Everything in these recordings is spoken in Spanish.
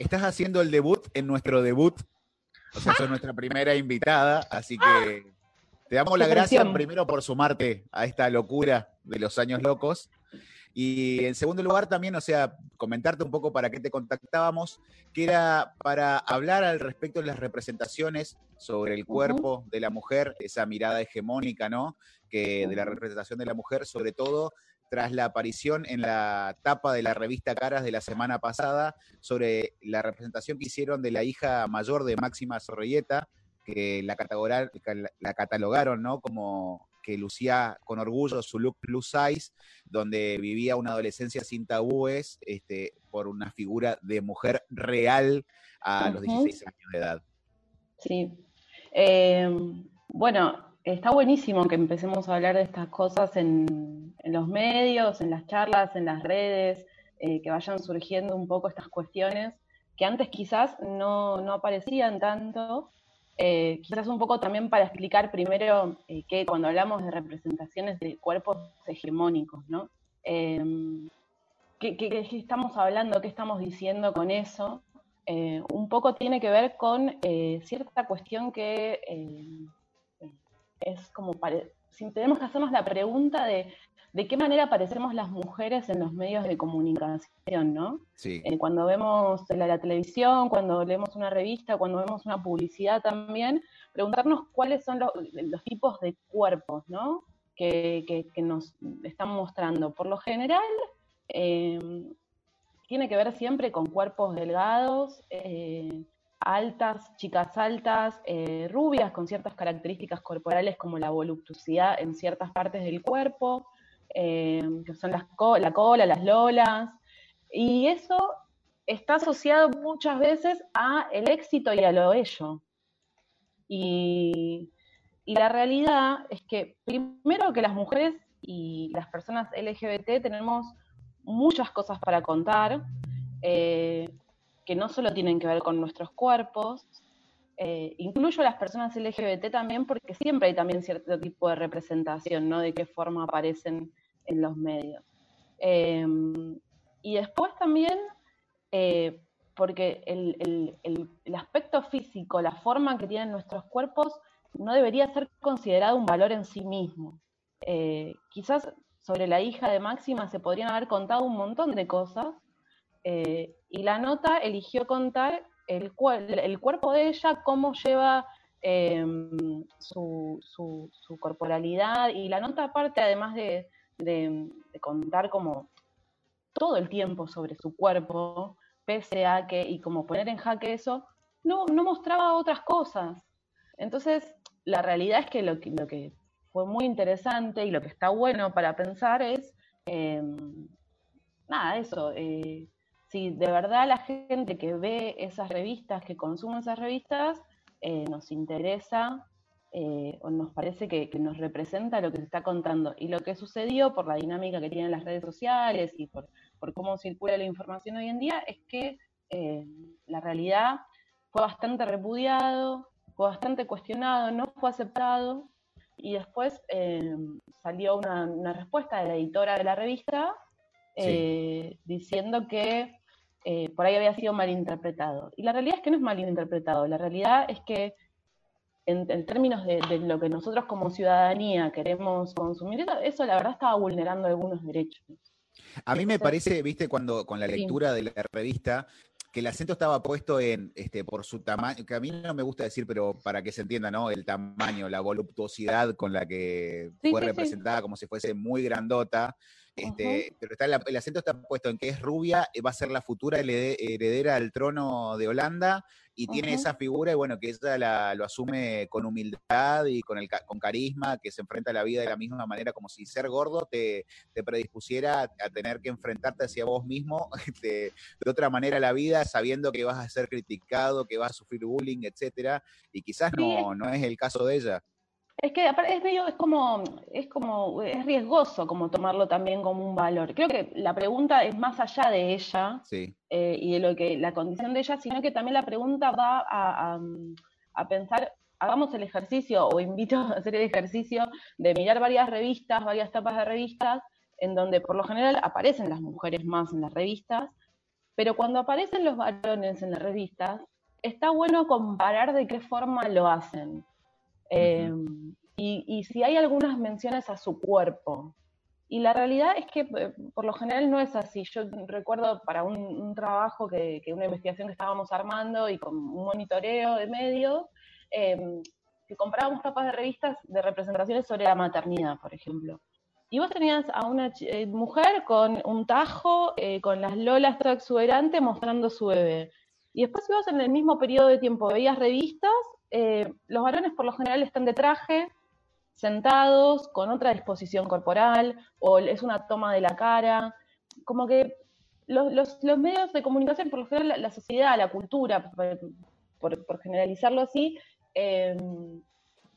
estás haciendo el debut en nuestro debut. O sea, sos nuestra primera invitada, así que te damos la gracia primero por sumarte a esta locura de los años locos. Y en segundo lugar también, o sea, comentarte un poco para qué te contactábamos, que era para hablar al respecto de las representaciones sobre el cuerpo de la mujer, esa mirada hegemónica, ¿no? Que de la representación de la mujer, sobre todo tras la aparición en la tapa de la revista Caras de la semana pasada sobre la representación que hicieron de la hija mayor de Máxima Sorrelleta, que la, la catalogaron ¿no? como que lucía con orgullo su look plus size, donde vivía una adolescencia sin tabúes este, por una figura de mujer real a los 16 años de edad. Sí. Em, bueno, está buenísimo que empecemos a hablar de estas cosas en, los medios, en las charlas, en las redes, eh, que vayan surgiendo un poco estas cuestiones que antes quizás no, no aparecían tanto eh, quizás un poco también para explicar primero eh, que cuando hablamos de representaciones de cuerpos hegemónicos, ¿no? Em, ¿qué, estamos hablando? ¿Qué estamos diciendo con eso? Un poco tiene que ver con cierta cuestión que es como, si tenemos que hacernos la pregunta de de qué manera aparecemos las mujeres en los medios de comunicación, ¿no? Sí. Eh, cuando vemos la, televisión, cuando leemos una revista, cuando vemos una publicidad también, preguntarnos cuáles son los, tipos de cuerpos, ¿no? Que, nos están mostrando. Por lo general, eh, tiene que ver siempre con cuerpos delgados, eh, altas, chicas altas, rubias con ciertas características corporales como la voluptuosidad en ciertas partes del cuerpo, eh, que son las la cola, las lolas, y eso está asociado muchas veces a el éxito y a lo bello. Y, la realidad es que primero que las mujeres y las personas LGBT tenemos muchas cosas para contar, eh, que no solo tienen que ver con nuestros cuerpos, eh, incluyo a las personas LGBT también porque siempre hay también cierto tipo de representación, ¿no? De qué forma aparecen en los medios. Em, y después también, eh, porque el, aspecto físico, la forma que tienen nuestros cuerpos, no debería ser considerado un valor en sí mismo. Eh, quizás sobre la hija de Máxima se podrían haber contado un montón de cosas, eh, y la nota eligió contar el, cuerpo de ella, cómo lleva em, su, corporalidad, y la nota aparte, además de, contar como todo el tiempo sobre su cuerpo, pese a que, y como poner en jaque eso, no, mostraba otras cosas. Entonces, la realidad es que lo, que fue muy interesante y lo que está bueno para pensar es, em, nada, eso, eh, si de verdad la gente que ve esas revistas, que consume esas revistas, eh, nos interesa eh, o nos parece que, nos representa lo que se está contando. Y lo que sucedió por la dinámica que tienen las redes sociales y por, cómo circula la información hoy en día es que eh, la realidad fue bastante repudiado, fue bastante cuestionado, no fue aceptado. Y después eh, salió una, respuesta de la editora de la revista diciendo que por ahí había sido malinterpretado. Y la realidad es que no es malinterpretado, la realidad es que en, términos de, lo que nosotros como ciudadanía queremos consumir, eso, la verdad estaba vulnerando algunos derechos. A mí me parece, viste, cuando con la lectura de la revista, que el acento estaba puesto en, este, por su tamaño, que a mí no me gusta decir, pero para que se entienda, ¿no? El tamaño, la voluptuosidad con la que fue representada como si fuese muy grandota. Este, pero está el acento está puesto en que es rubia, eh, va a ser la futura heredera al trono de Holanda y tiene esa figura y bueno, que ella lo asume con humildad y con, el, con carisma, que se enfrenta a la vida de la misma manera, como si ser gordo te, te predispusiera a, tener que enfrentarte hacia vos mismo de, de, otra manera a la vida, sabiendo que vas a ser criticado, que vas a sufrir bullying, etcétera, y quizás no, no es el caso de ella. Es que es medio, es como, es como, es riesgoso como tomarlo también como un valor. Creo que la pregunta es más allá de ella eh, y de lo que la condición de ella, sino que también la pregunta va a, a, pensar, hagamos el ejercicio o invito a hacer el ejercicio de mirar varias revistas, varias tapas de revistas, en donde por lo general aparecen las mujeres más en las revistas, Pero cuando aparecen los varones en las revistas, está bueno comparar de qué forma lo hacen. Em, y, si hay algunas menciones a su cuerpo. Y la realidad es que eh, por lo general no es así. Yo recuerdo para un, trabajo, que, una investigación que estábamos armando y con un monitoreo de medios, em, que comprábamos tapas de revistas de representaciones sobre la maternidad, por ejemplo. Y vos tenías a una eh, mujer con un tajo, eh, con las lolas toda exuberante, mostrando su bebé. Y después, vos en el mismo periodo de tiempo veías revistas, eh, los varones por lo general están de traje, sentados, con otra disposición corporal, o es una toma de la cara. Como que los, medios de comunicación, por lo general, la, sociedad, la cultura, por, generalizarlo así,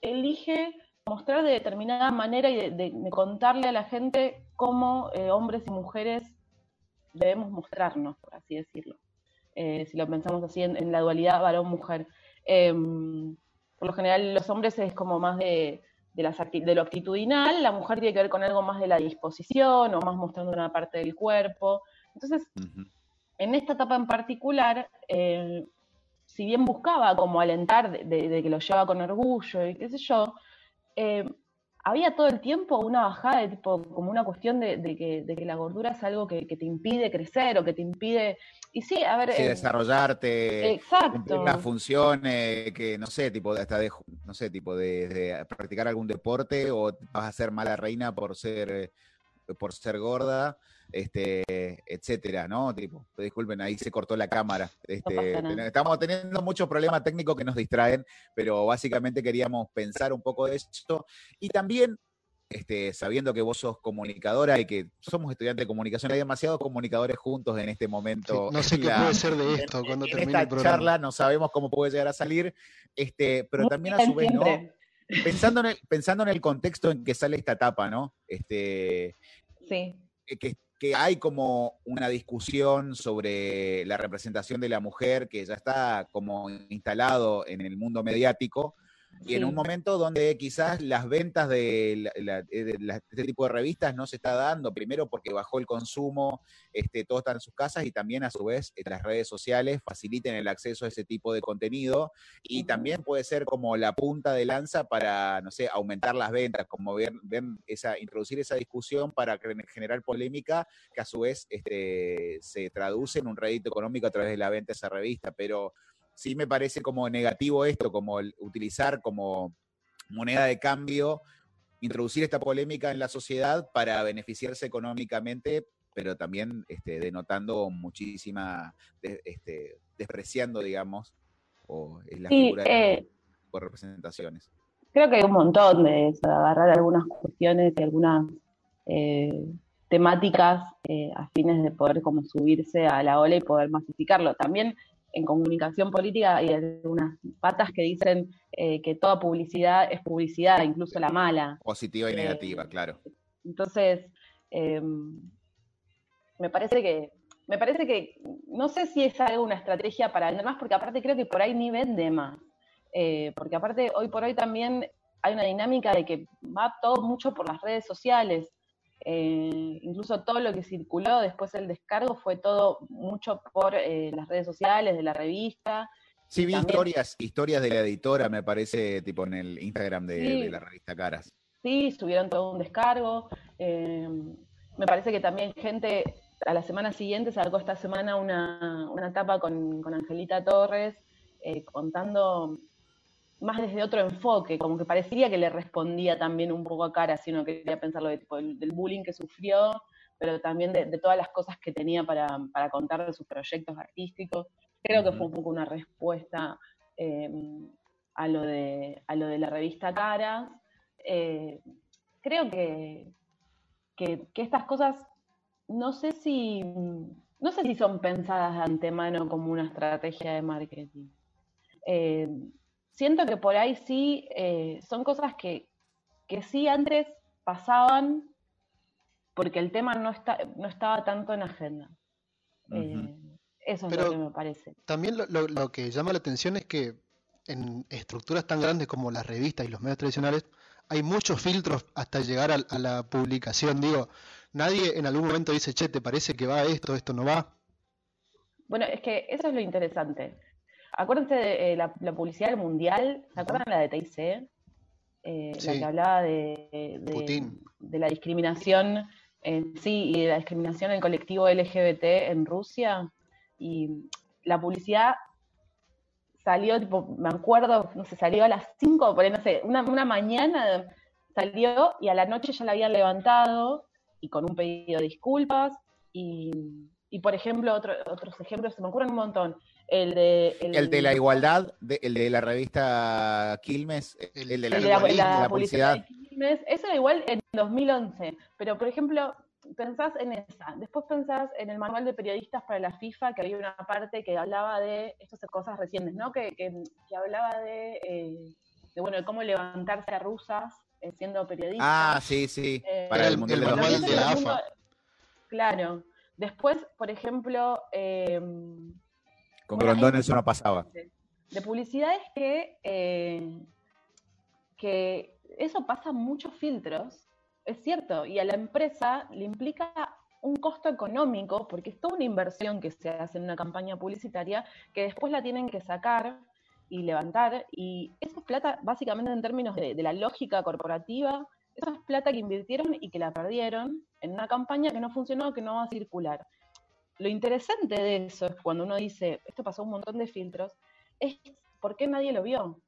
elige mostrar de determinada manera y de, contarle a la gente cómo eh, hombres y mujeres debemos mostrarnos, por así decirlo. Eh, si lo pensamos así en, la dualidad varón-mujer. Em, por lo general los hombres es como más de, de, lo actitudinal, la mujer tiene que ver con algo más de la disposición o más mostrando una parte del cuerpo. Entonces, en esta etapa en particular, eh, si bien buscaba como alentar de, de, que lo lleva con orgullo y qué sé yo, eh, había todo el tiempo una bajada de tipo, como una cuestión de, que, la gordura es algo que, te impide crecer o que te impide. Y sí, a ver. Sí, eh, desarrollarte. Exacto. Las funciones, que no sé, tipo, hasta de, no sé, tipo, de, practicar algún deporte o vas a ser mala reina por ser, por ser gorda este, etcétera, ¿no? Tipo, disculpen, ahí se cortó la cámara. Este, estamos teniendo muchos problemas técnicos que nos distraen, pero básicamente queríamos pensar un poco de esto. Y también, este, sabiendo que vos sos comunicadora y que somos estudiantes de comunicación, hay demasiados comunicadores juntos en este momento. no sé qué puede ser de esto cuando termine esta charla, no sabemos cómo puede llegar a salir, este, pero también a su vez, ¿no? Pensando en, el, pensando en el contexto en que sale esta etapa, ¿no? Este, sí. Que, que hay como una discusión sobre la representación de la mujer que ya está como instalado en el mundo mediático y en un momento donde quizás las ventas de, este tipo de revistas no se está dando, primero porque bajó el consumo, este, todos están en sus casas y también a su vez las redes sociales faciliten el acceso a ese tipo de contenido. Y también puede ser como la punta de lanza para, no sé, aumentar las ventas, como ver, esa, introducir esa discusión para generar polémica que a su vez este, se traduce en un rédito económico a través de la venta de esa revista, pero sí me parece como negativo esto, como utilizar como moneda de cambio, introducir esta polémica en la sociedad para beneficiarse económicamente, pero también este, denotando muchísima, este, despreciando, digamos, o la figura eh, por representaciones. Creo que hay un montón de eso, agarrar algunas cuestiones y algunas eh, temáticas eh, afines de poder como subirse a la ola y poder masificarlo. También en comunicación política hay algunas patas que dicen eh, que toda publicidad es publicidad, incluso la mala. Positiva y eh, negativa, claro. Entonces, em, me parece que, me parece que, no sé si es algo, una estrategia para vender más, porque aparte creo que por ahí ni vende más. Eh, porque aparte hoy por hoy también hay una dinámica de que va todo mucho por las redes sociales. Eh, incluso todo lo que circuló después del descargo fue todo mucho por eh, las redes sociales, de la revista. Sí, vi historias, historias de la editora, me parece, tipo en el Instagram de, la revista Caras. Sí, subieron todo un descargo. Eh, me parece que también gente, a la semana siguiente sacó esta semana una, una etapa con, con Angelita Torres, contando más desde otro enfoque, como que parecería que le respondía también un poco a cara, si uno quería pensarlo de, tipo, del, bullying que sufrió, pero también de, todas las cosas que tenía para, contar de sus proyectos artísticos. Creo que fue un poco una respuesta em, a, lo de, a lo de la revista Caras. Eh, creo que, que, estas cosas, no sé si, no sé si son pensadas de antemano como una estrategia de marketing. Eh, siento que por ahí sí eh, son cosas que, que sí antes pasaban porque el tema no, está, no estaba tanto en agenda. Eh, eso es lo que me parece. También lo, que llama la atención es que en estructuras tan grandes como las revistas y los medios tradicionales, hay muchos filtros hasta llegar a, a, la publicación. Digo, nadie en algún momento dice, che, ¿te parece que va esto, esto no va? Bueno, es que eso es lo interesante. Acuérdense de eh, la, publicidad del mundial, ¿se acuerdan la de TIC? Eh, la que hablaba de, de, la discriminación, sí, y de la discriminación en el colectivo LGBT en Rusia. Y la publicidad salió, tipo, me acuerdo, no sé, salió a las 5, por no sé, una, una mañana salió y a la noche ya la habían levantado y con un pedido de disculpas y, y por ejemplo, otro, otros ejemplos, se me ocurren un montón. El de, el, de la igualdad, el de la revista Quilmes, el, de la, la, publicidad. De Quilmes, eso era igual en 2011, pero por ejemplo, pensás en esa, después pensás en el manual de periodistas para la FIFA, que había una parte que hablaba de estas cosas recientes, ¿no? Que, que, hablaba de, eh, de, bueno, de cómo levantarse a rusas eh, siendo periodista. Ah, sí, sí. Eh, para el, Mundial de la AFA. Claro. Después, por ejemplo... Con Grondón eso no pasaba. De, publicidad es que, eh, que eso pasa muchos filtros, es cierto, y a la empresa le implica un costo económico, porque es toda una inversión que se hace en una campaña publicitaria, que después la tienen que sacar y levantar. Y eso es plata, básicamente en términos de, la lógica corporativa, eso es plata que invirtieron y que la perdieron en una campaña que no funcionó, que no va a circular. Lo interesante de eso es cuando uno dice, esto pasó un montón de filtros, es por qué nadie lo vio.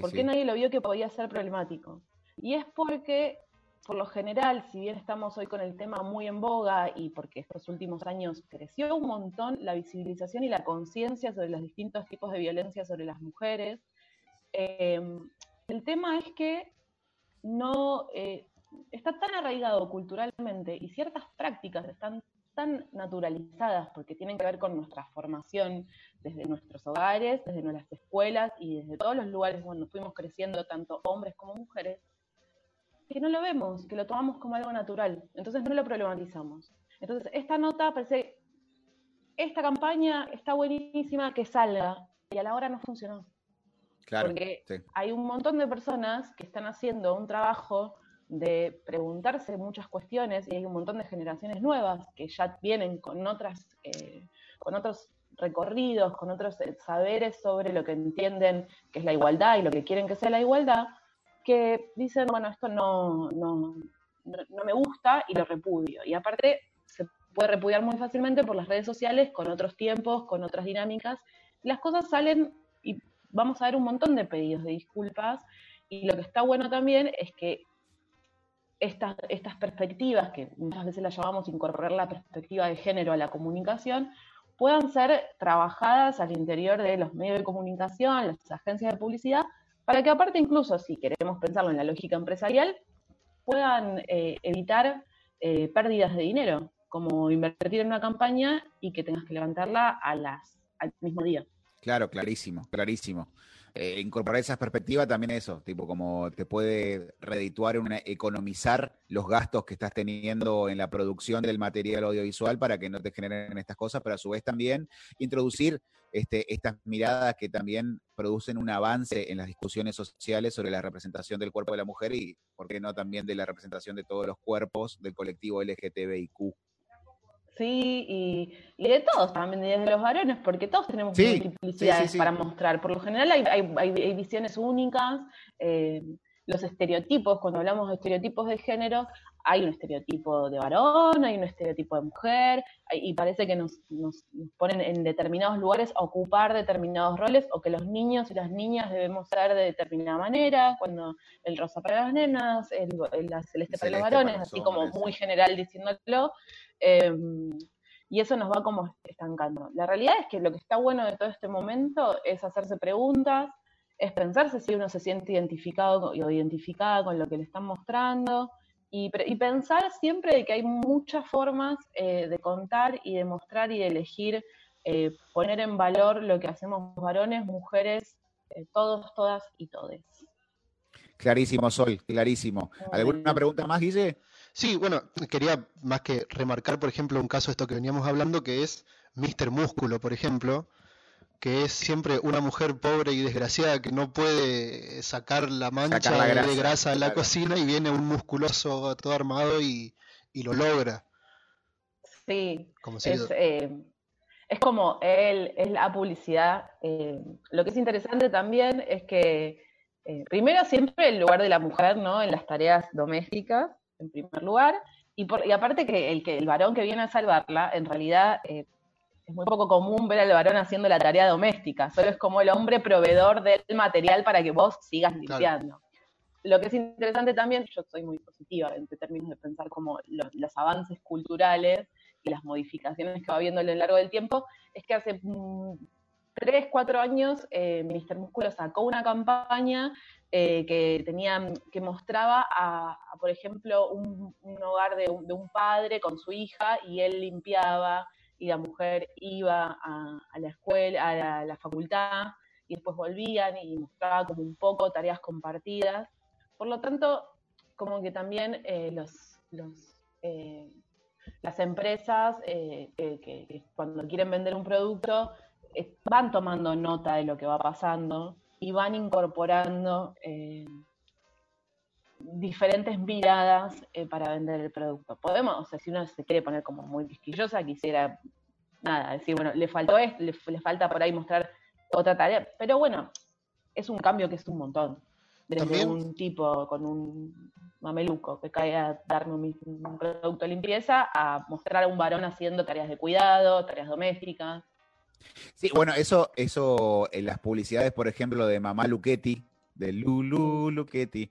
¿Por qué nadie lo vio que podía ser problemático? Y es porque por lo general, si bien estamos hoy con el tema muy en boga y porque estos últimos años creció un montón la visibilización y la conciencia sobre los distintos tipos de violencia sobre las mujeres, em, el tema es que no eh, está tan arraigado culturalmente y ciertas prácticas están tan naturalizadas porque tienen que ver con nuestra formación desde nuestros hogares, desde nuestras escuelas y desde todos los lugares donde fuimos creciendo, tanto hombres como mujeres, que no lo vemos, que lo tomamos como algo natural. Entonces no lo problematizamos. Entonces, esta nota parece, esta campaña está buenísima, que salga. Y a la hora no funcionó. Claro, Porque hay un montón de personas que están haciendo un trabajo de preguntarse muchas cuestiones y hay un montón de generaciones nuevas que ya vienen con otras, eh, con otros recorridos, con otros eh, saberes sobre lo que entienden que es la igualdad y lo que quieren que sea la igualdad, que dicen, bueno, esto no, no, no me gusta y lo repudio. Y aparte se puede repudiar muy fácilmente por las redes sociales, con otros tiempos, con otras dinámicas. Las cosas salen y vamos a ver un montón de pedidos de disculpas. Y lo que está bueno también es que estas, estas perspectivas, que muchas veces las llamamos incorporar la perspectiva de género a la comunicación, puedan ser trabajadas al interior de los medios de comunicación, las agencias de publicidad, para que aparte incluso si queremos pensarlo en la lógica empresarial, puedan eh, evitar eh, pérdidas de dinero, como invertir en una campaña y que tengas que levantarla al mismo día. Claro, clarísimo, clarísimo. Eh, incorporar esa perspectiva también eso, tipo como te puede redituar, una, economizar los gastos que estás teniendo en la producción del material audiovisual para que no te generen estas cosas, pero a su vez también introducir este, estas miradas que también producen un avance en las discusiones sociales sobre la representación del cuerpo de la mujer y, ¿por qué no, también de la representación de todos los cuerpos del colectivo LGTBIQ. Sí, y, de todos también, desde los varones, porque todos tenemos multiplicidades para mostrar. Por lo general hay, hay, visiones únicas, eh, los estereotipos, cuando hablamos de estereotipos de género, hay un estereotipo de varón, hay un estereotipo de mujer, y parece que nos, nos, ponen en determinados lugares a ocupar determinados roles, o que los niños y las niñas debemos ser de determinada manera, cuando el rosa para las nenas, el, la celeste, para los varones, así como muy general diciéndolo. Em, y eso nos va como estancando. La realidad es que lo que está bueno de todo este momento es hacerse preguntas, es pensarse si uno se siente identificado o identificada con lo que le están mostrando y, pensar siempre de que hay muchas formas eh, de contar y de mostrar y de elegir, eh, poner en valor lo que hacemos varones, mujeres, eh, todos, todas y todes. Clarísimo, Sol, clarísimo. ¿Alguna pregunta más, Guille? Sí, bueno, quería más que remarcar, por ejemplo, un caso de esto que veníamos hablando, que es Mr. Músculo, por ejemplo, que es siempre una mujer pobre y desgraciada que no puede sacar la mancha de grasa en la cocina y viene un musculoso todo armado y, lo logra. Sí, es, eh, es como él, es la publicidad. Eh, lo que es interesante también es que, eh, primero, siempre el lugar de la mujer, ¿no? En las tareas domésticas, en primer lugar, y, por, y aparte que el, que el varón que viene a salvarla, en realidad eh, es muy poco común ver al varón haciendo la tarea doméstica, solo es como el hombre proveedor del material para que vos sigas limpiando. Lo que es interesante también, yo soy muy positiva en términos de pensar como los avances culturales y las modificaciones que va viendo a lo largo del tiempo, es que hace mm, tres, cuatro años eh, Minister Músculo sacó una campaña eh, que tenía, que mostraba a, por ejemplo, un, hogar de un, padre con su hija y él limpiaba y la mujer iba a, la escuela, a la, facultad y después volvían y mostraba como un poco tareas compartidas. Por lo tanto, como que también eh, los, los las empresas eh, que, cuando quieren vender un producto eh, van tomando nota de lo que va pasando y van incorporando eh, diferentes miradas para vender el producto. Podemos, o sea, si uno se quiere poner como muy quisquillosa, quisiera, nada, decir, bueno, le faltó esto, le, le falta por ahí mostrar otra tarea, pero bueno, es un cambio que es un montón. Desde un tipo con un mameluco que cae a darme un, producto de limpieza a mostrar a un varón haciendo tareas de cuidado, tareas domésticas. Sí, bueno, eso, eso en las publicidades, por ejemplo, de Mamá Luchetti, de Lulu Luchetti,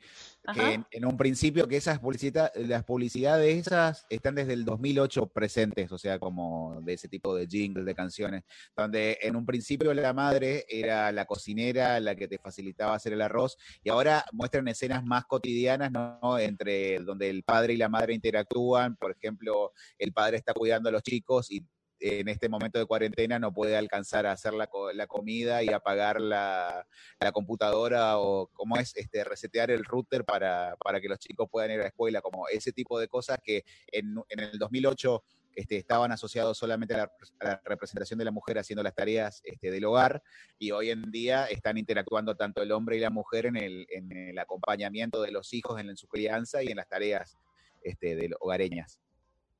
que en, un principio que esas publicidades, las publicidades esas están desde el 2008 presentes, o sea, como de ese tipo de jingles, de canciones, donde en un principio la madre era la cocinera, la que te facilitaba hacer el arroz, y ahora muestran escenas más cotidianas, ¿no? Entre donde el padre y la madre interactúan, por ejemplo, el padre está cuidando a los chicos y en este momento de cuarentena no puede alcanzar a hacer la, la comida y apagar la, la, computadora o cómo es este resetear el router para, para, que los chicos puedan ir a la escuela, como ese tipo de cosas que en, en el 2008 este, estaban asociados solamente a la, representación de la mujer haciendo las tareas este, del hogar y hoy en día están interactuando tanto el hombre y la mujer en el, en el acompañamiento de los hijos en, su crianza y en las tareas este, de hogareñas.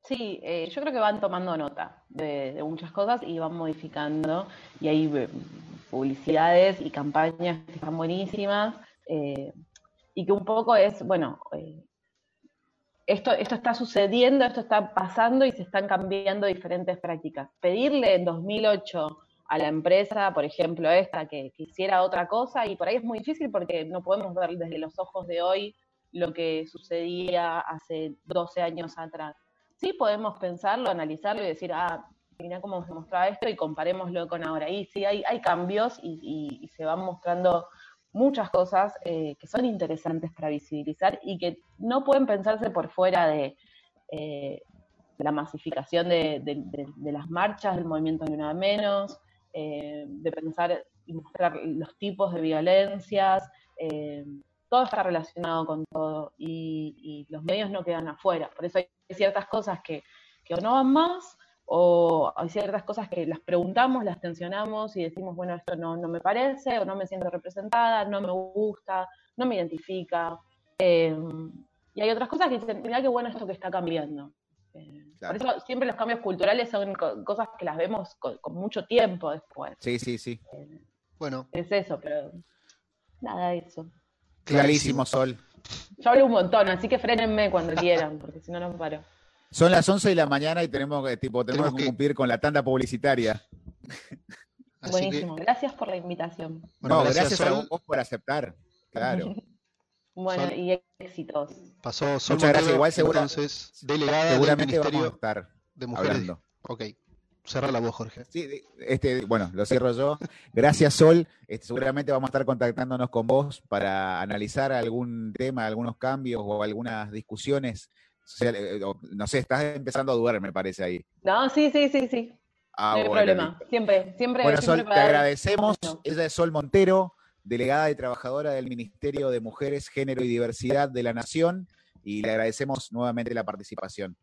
Sí, eh, yo creo que van tomando nota de, muchas cosas y van modificando. Y hay eh, publicidades y campañas que están buenísimas. Eh, y que un poco es, bueno, esto, esto está sucediendo, esto está pasando y se están cambiando diferentes prácticas. Pedirle en 2008 a la empresa, por ejemplo, esta, que, que hiciera otra cosa, y por ahí es muy difícil porque no podemos ver desde los ojos de hoy lo que sucedía hace 12 años atrás sí podemos pensarlo, analizarlo y decir, ah, mira cómo se mostraba esto y comparémoslo con ahora. Y sí, hay, hay cambios y, se van mostrando muchas cosas eh, que son interesantes para visibilizar y que no pueden pensarse por fuera de, eh, la masificación de, las marchas, del movimiento de una menos, eh, de pensar y mostrar los tipos de violencias todo está relacionado con todo y, los medios no quedan afuera. Por eso hay ciertas cosas que, o no van más o hay ciertas cosas que las preguntamos, las tensionamos y decimos, bueno, esto no, me parece o no me siento representada, no me gusta, no me identifica. Em, y hay otras cosas que dicen, mira qué bueno esto que está cambiando. Eh, por eso siempre los cambios culturales son cosas que las vemos con, mucho tiempo después. Sí, sí, sí. Eh, bueno. Es eso, pero nada, eso. Clarísimo, Sol. Yo hablo un montón, así que frenenme cuando quieran, porque si no, no paro. Son las 11 de la mañana y tenemos que, tipo, tenemos, que cumplir con la tanda publicitaria. Buenísimo, gracias por la invitación. Bueno, gracias, a vos por aceptar, claro. bueno, y éxitos. Pasó Sol Muchas gracias, igual seguro, entonces, delegada seguramente del Ministerio estar de Mujeres. Hablando. Ok. Cerra la voz, Jorge. Sí, este, bueno, lo cierro yo. Gracias, Sol. Este, seguramente vamos a estar contactándonos con vos para analizar algún tema, algunos cambios o algunas discusiones. Eh, no sé, estás empezando a dudar, me parece ahí. No, sí, sí, sí, sí. Ah, no hay problema. Siempre, siempre. Bueno, Sol, te agradecemos. Ella es Sol Montero, delegada y trabajadora del Ministerio de Mujeres, Género y Diversidad de la Nación, y le agradecemos nuevamente la participación.